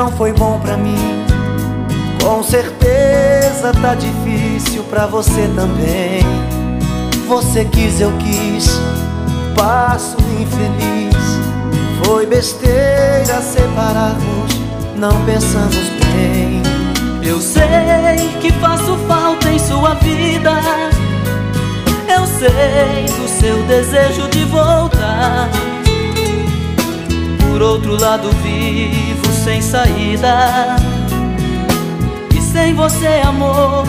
Speaker 2: Não foi bom pra mim. Com certeza tá difícil pra você também. Você quis, eu quis, passo infeliz. Foi besteira separarmos, não pensamos bem.
Speaker 14: Eu sei que faço falta em sua vida. Eu sei do seu desejo de voltar. Por outro lado, vivo sem saída. E sem você, amor,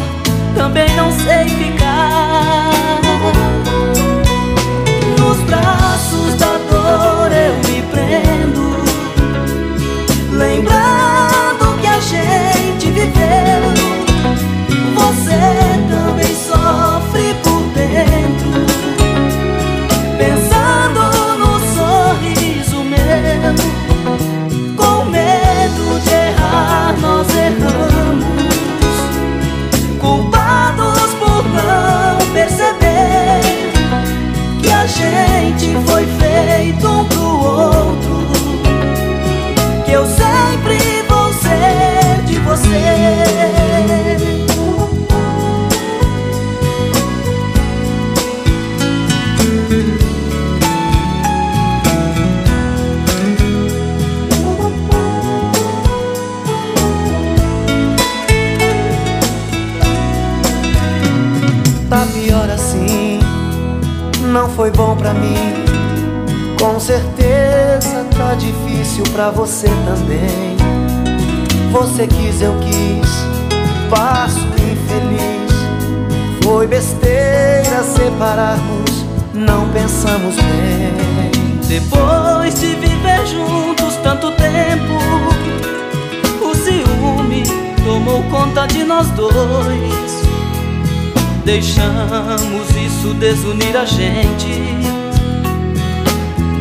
Speaker 14: também não sei ficar. Nos braços da dor eu me
Speaker 2: foi bom pra mim. Com certeza tá difícil pra você também. Você quis, eu quis, passo infeliz. Foi besteira separarmos, não pensamos bem.
Speaker 22: Depois de viver juntos tanto tempo, o ciúme tomou conta de nós dois. Deixamos isso desunir a gente.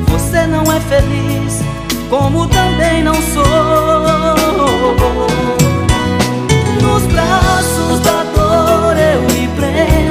Speaker 22: Você não é feliz, como também não sou. Nos braços da dor eu me prendo,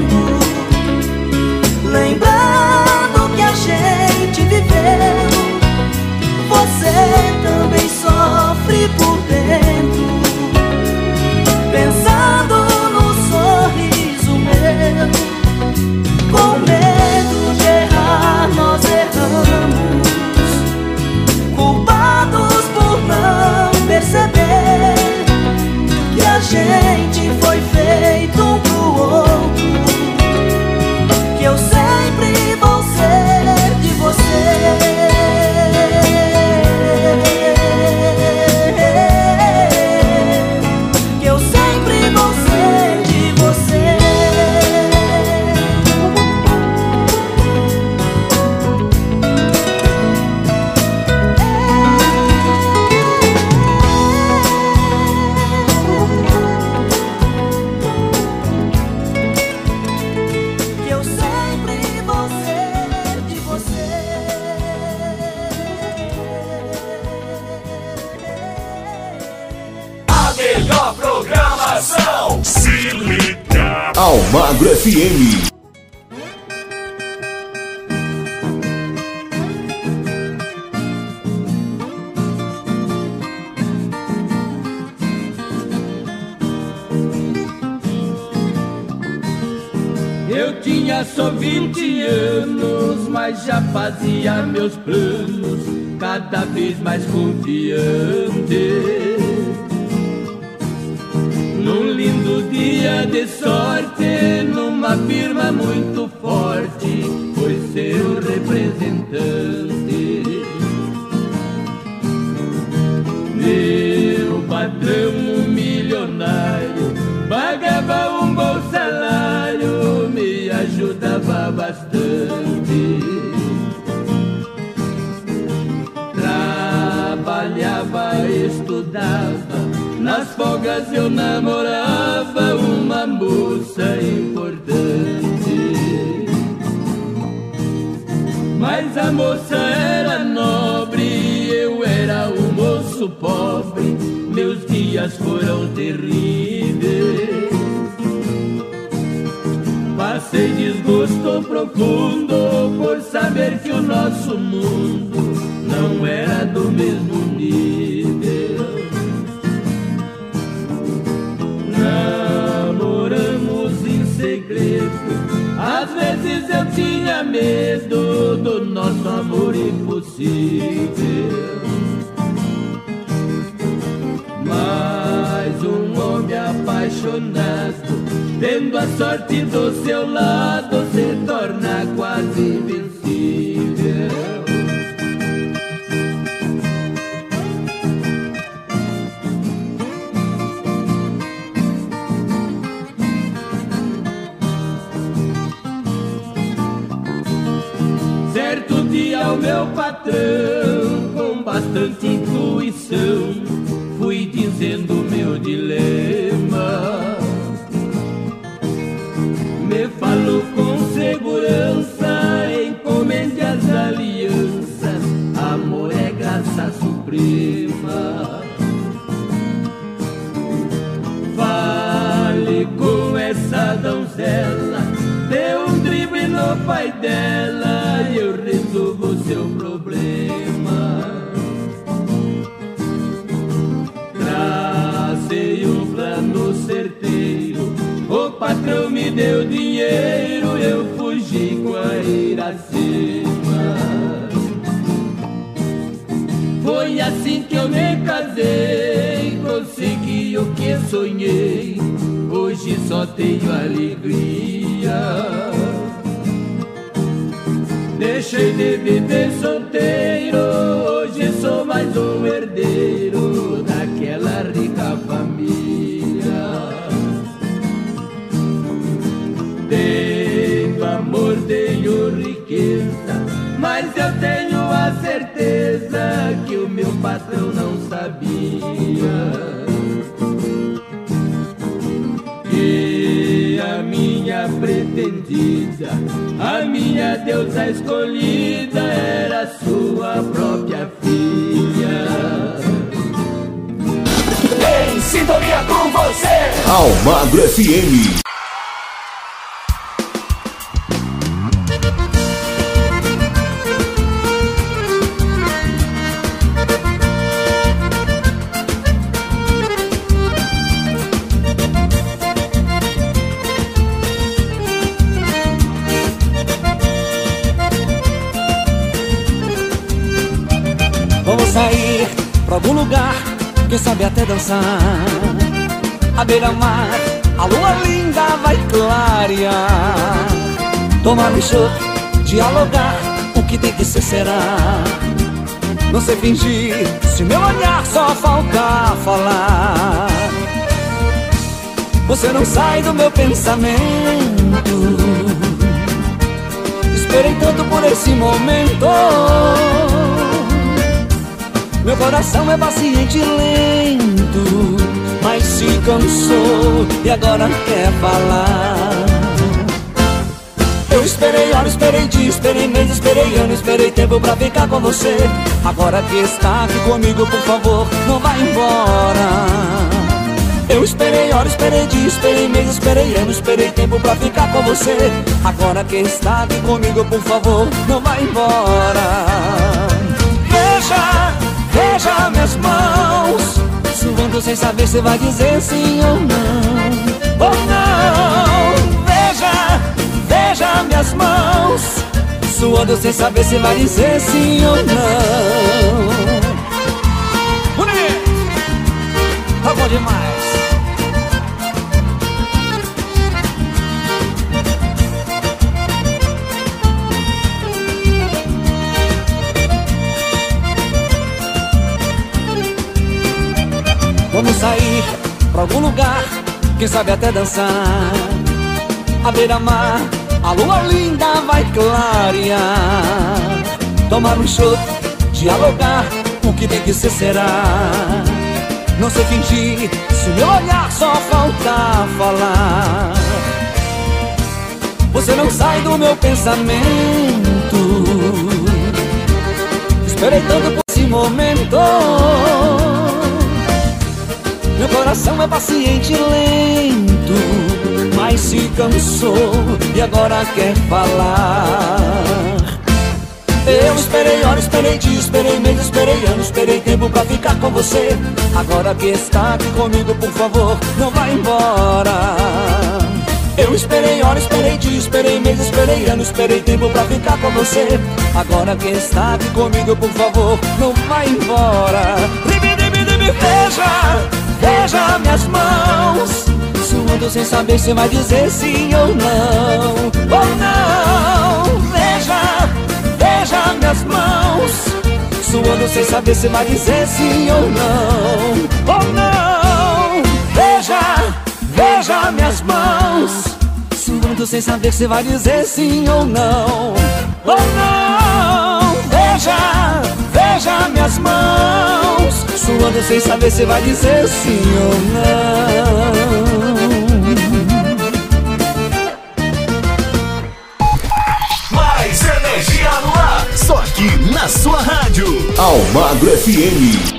Speaker 6: FM.
Speaker 9: Eu tinha só 20 anos, mas já fazia meus planos, cada vez mais confiante. Namorava uma moça importante. Mas a moça era nobre, eu era um moço pobre, meus dias foram terríveis. Passei desgosto profundo por saber que o nosso mundo não era do mesmo nível. Vezes eu tinha medo do nosso amor impossível. Mas um homem apaixonado, tendo a sorte do seu lado, se torna quase graça suprema. Fale com essa donzela, dê um drible no pai dela e eu resolvo seu problema. Tracei um plano certeiro, o patrão me deu dinheiro, eu fugi com a Iracema. Que eu me casei, consegui o que sonhei, hoje só tenho alegria. deixei de viver solteiro, hoje sou mais um herdeiro daquela rica família. Tenho amor, tenho riqueza, mas eu tenho a certeza que o E a minha pretendida, a minha deusa escolhida era sua própria filha.
Speaker 14: Em sintonia com você. Almagro FM.
Speaker 23: Dançar. À beira-mar, a lua linda vai clarear. Tomar um chopp, dialogar, o que tem que ser será. Não sei fingir, se meu olhar só falta falar. Você não sai do meu pensamento. Esperei tanto por esse momento. Meu coração é paciente e lento, mas se cansou e agora quer falar. Eu esperei hora, esperei dia, esperei mês, esperei ano, esperei tempo pra ficar com você. Agora que está aqui comigo, por favor, não vá embora. Eu esperei hora, esperei dia, esperei mês, esperei ano, esperei tempo pra ficar com você. Agora que está aqui comigo, por favor, não vá embora. Suando sem saber se vai dizer sim ou não. Ou não, veja, veja minhas mãos, suando sem saber se vai dizer sim ou não. Bonito, tá bom demais. Quem sabe até dançar. À beira-mar, a lua linda vai clarear. Tomar um chopp, dialogar, o que tem que ser será. Não sei fingir, se meu olhar só falta falar. Você não sai do meu pensamento. Esperei tanto por esse momento. Meu coração é paciente e lento, mas se cansou e agora quer falar. Eu esperei hora, esperei dia, esperei mês, esperei ano, esperei tempo pra ficar com você. Agora que está aqui comigo, por favor, não vá embora. Eu esperei hora, esperei dia, esperei mês, esperei ano, esperei tempo pra ficar com você. Agora que está aqui comigo, por favor, não vá embora. Ribi, ribi, ribi, veja, veja minhas mãos, suando sem saber se vai dizer sim ou não. Ou não, veja, veja minhas mãos, suando sem saber se vai dizer sim ou não. Ou não, veja, veja minhas mãos, suando sem saber se vai dizer sim ou não. Ou não, veja, veja minhas mãos, suando sem saber se vai dizer sim ou não.
Speaker 14: Mais energia no ar. Só aqui na sua rádio. Almagro FM.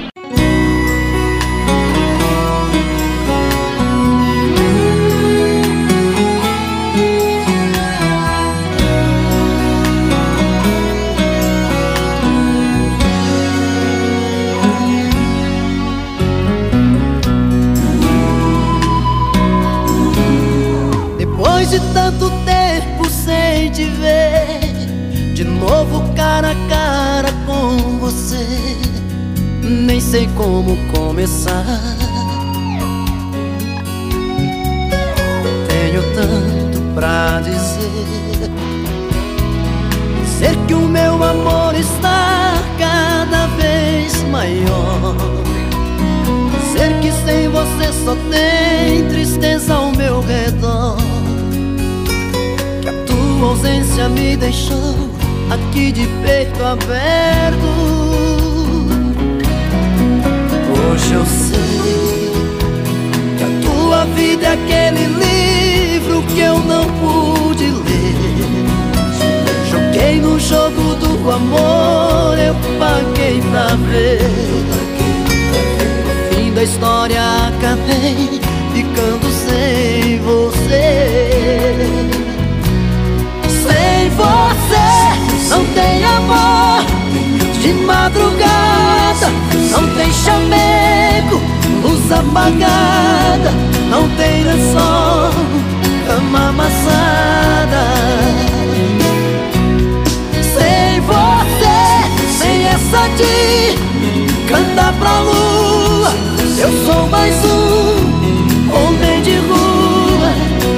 Speaker 24: Sei como começar Tenho tanto pra dizer Dizer
Speaker 14: que o meu amor está cada vez maior. Dizer que sem você só tem tristeza ao meu redor. Que a tua ausência me deixou aqui de peito aberto. Hoje eu sei que a tua vida é aquele livro que eu não pude ler. Joguei no jogo do amor, eu paguei pra ver. No fim da história acabei ficando sem você. Sem você não tem amor de madrugada, não tem chamego, luz apagada, não tem lençol, cama amassada. Sem você, sem essa de cantar pra lua, eu sou mais um homem de rua,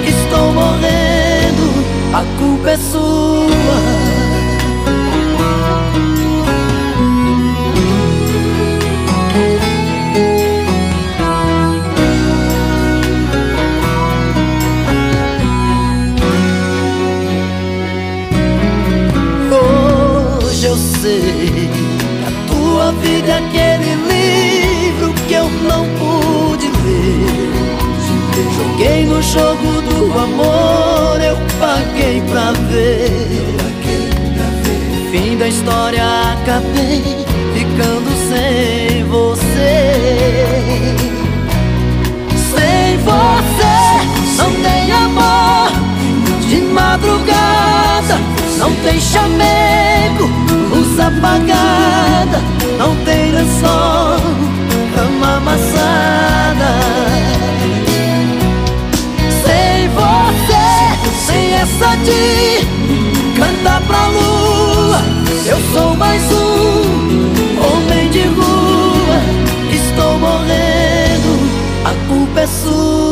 Speaker 14: estou morrendo, a culpa é sua. Joguei no jogo do amor, eu paguei pra ver. Fim da história, acabei ficando sem você. Sem você, não tem amor de madrugada, não tem chamego, luz apagada, não tem lençol, essa de cantar pra lua, eu sou mais um homem de rua, estou morrendo, a culpa é sua.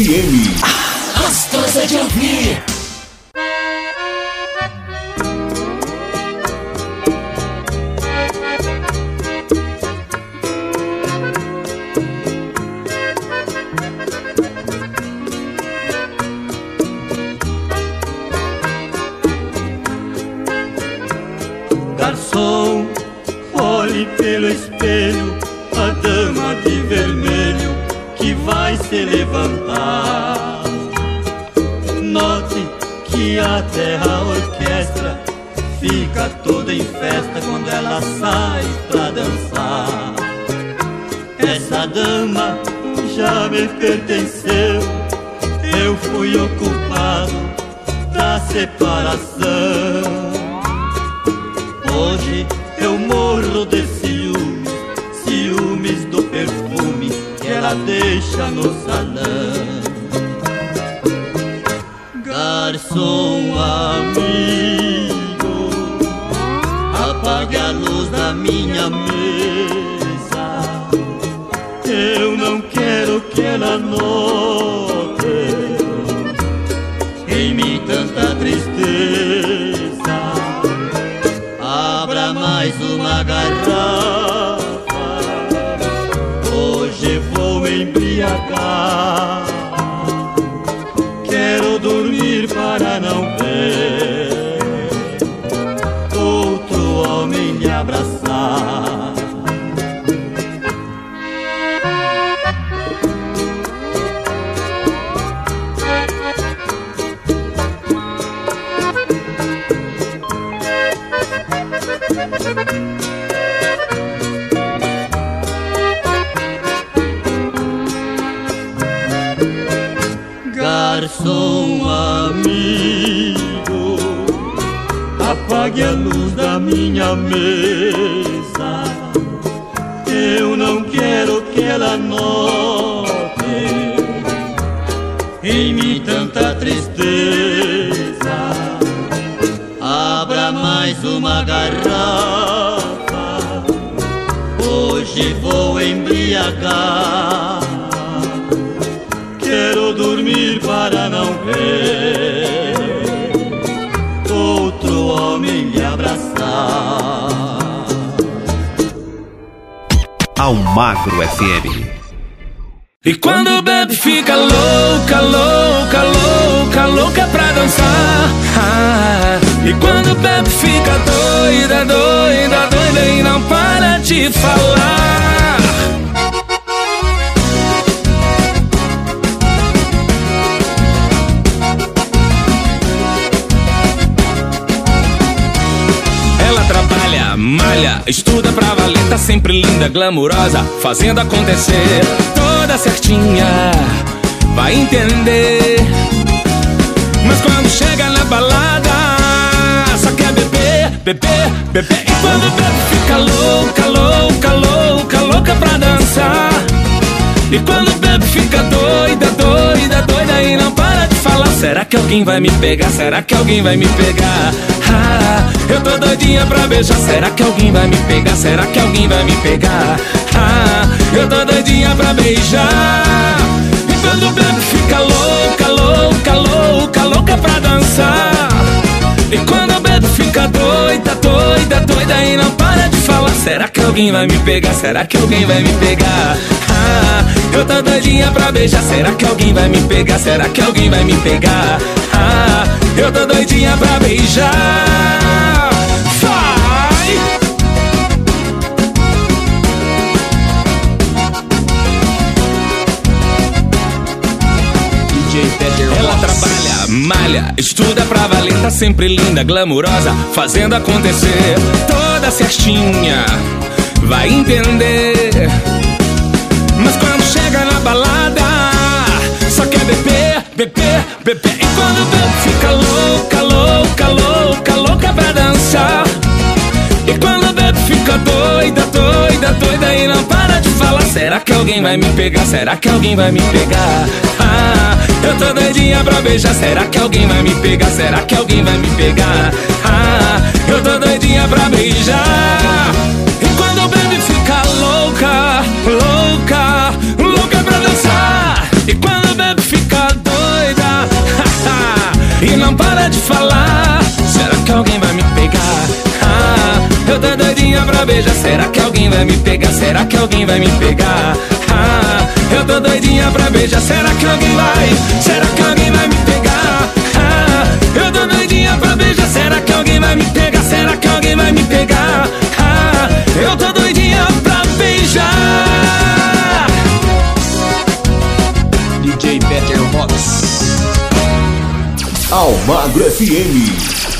Speaker 6: FM.
Speaker 12: Garrafa. Hoje vou embriagar. Quero dormir para não ver outro homem me abraçar.
Speaker 16: Almagro FM.
Speaker 25: E quando bebe fica louca, louca, louca, louca pra dançar. Ah, e quando bebe fica doida, doida, doida e não para de falar. Ela trabalha, malha, estuda pra valer, tá sempre linda, glamurosa, fazendo acontecer, toda certinha, vai entender. Mas quando chega na balada, beber, beber. E quando bebe fica louca, louca, louca, louca pra dançar. E quando bebe fica doida, doida, doida e não para de falar. Será que alguém vai me pegar? Será que alguém vai me pegar? Ah, eu tô doidinha pra beijar. Será que alguém vai me pegar? Será que alguém vai me pegar? Ah, eu tô doidinha pra beijar. E quando bebe fica louca, louca, louca, louca pra dançar. E quando bebe fica doida, doida, doida e não para de falar. Será que alguém vai me pegar? Será que alguém vai me pegar? Ah, eu tô doidinha pra beijar. Será que alguém vai me pegar? Será que alguém vai me pegar? Ah, eu tô doidinha pra beijar. Vai! Ela trabalha, malha, estuda pra valer, tá sempre linda, glamurosa, fazendo acontecer, toda certinha, vai entender. Mas quando chega na balada, só quer beber, beber, beber. E quando bebe, fica louca, louca, louca, louca pra dançar. E quando bebe, fica doida, Será que alguém vai me pegar? Será que alguém vai me pegar? Ah, eu tô doidinha pra beijar. Será que alguém vai me pegar? Será que alguém vai me pegar? Ah, eu tô doidinha pra beijar. E quando bebe, fica louca, louca, louca pra dançar. E quando bebe fica doida E não para de falar doidinha pra beijar Será que alguém vai me pegar? Será que alguém vai me pegar? Ah, eu tô doidinha pra beijar Será que alguém vai? Será que alguém vai me pegar? Ah, eu tô doidinha pra beijar Será que alguém vai me pegar? Será que alguém vai me pegar? Ah, eu tô doidinha pra beijar
Speaker 26: DJ Better Rocks.
Speaker 6: Almagro FM.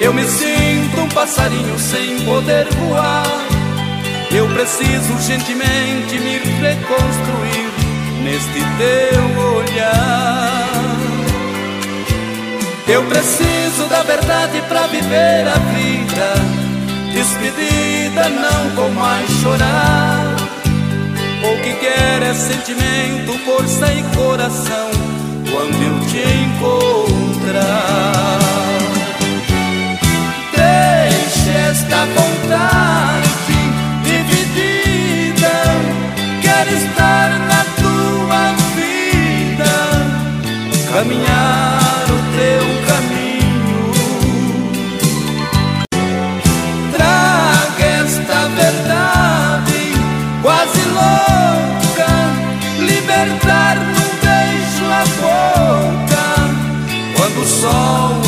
Speaker 3: eu me sinto um passarinho sem poder voar. Eu preciso urgentemente me reconstruir neste teu olhar. Eu preciso da verdade para viver a vida. Despedida não com mais chorar. O que quer é sentimento, força e coração quando eu te encontrar. Esta vontade dividida. Quero estar na tua vida, caminhar o teu caminho. Traga esta verdade quase louca, libertar num beijo a boca quando o sol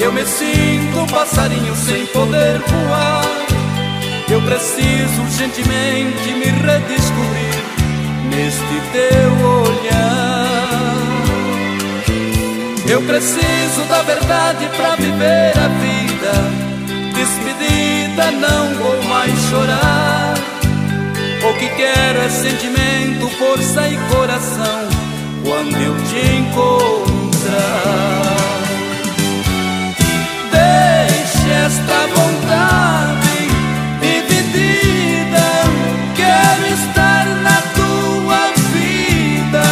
Speaker 3: eu me sinto um passarinho sem poder voar. Eu preciso urgentemente me redescobrir neste teu olhar. Eu preciso da verdade para viver a vida. Despedida, não vou mais chorar. O que quero é sentimento, força e coração quando eu te encontrar. Esta vontade dividida. Quero estar na tua vida,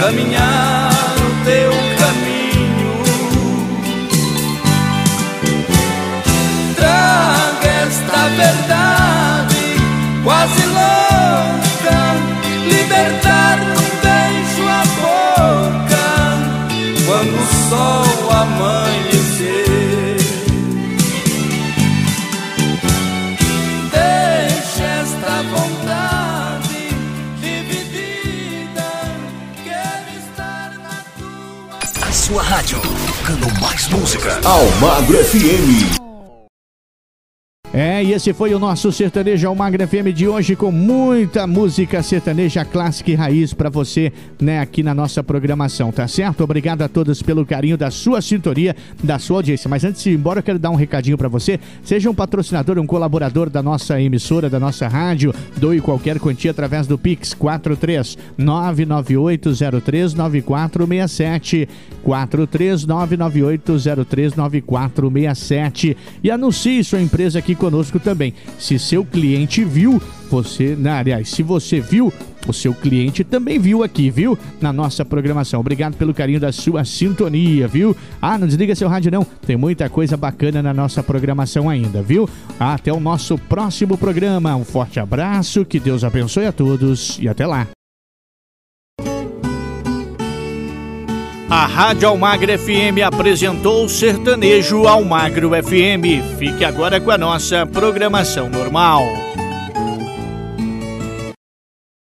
Speaker 3: caminhar o teu caminho. Traga esta verdade
Speaker 6: sua rádio, tocando mais música. Almagro FM.
Speaker 4: É, e esse foi o nosso Sertanejo Almagra FM de hoje com muita música sertaneja clássica e raiz para você, né, aqui na nossa programação, tá certo? Obrigado a todos pelo carinho da sua sintonia, da sua audiência. Mas antes de ir embora, eu quero dar um recadinho para você. Seja um patrocinador, um colaborador da nossa emissora, da nossa rádio, doe qualquer quantia através do Pix 43 998039467 43 998039467 e anuncie sua empresa aqui conosco também. Se seu cliente viu, você, na aliás, se você viu, o seu cliente também viu aqui, viu? Na nossa programação. Obrigado pelo carinho da sua sintonia, viu? Ah, não desliga seu rádio não. Tem muita coisa bacana na nossa programação ainda, viu? Até o nosso próximo programa. Um forte abraço, que Deus abençoe a todos e até lá. A Rádio Almagro FM apresentou o Sertanejo Almagro FM. Fique agora com a nossa programação normal.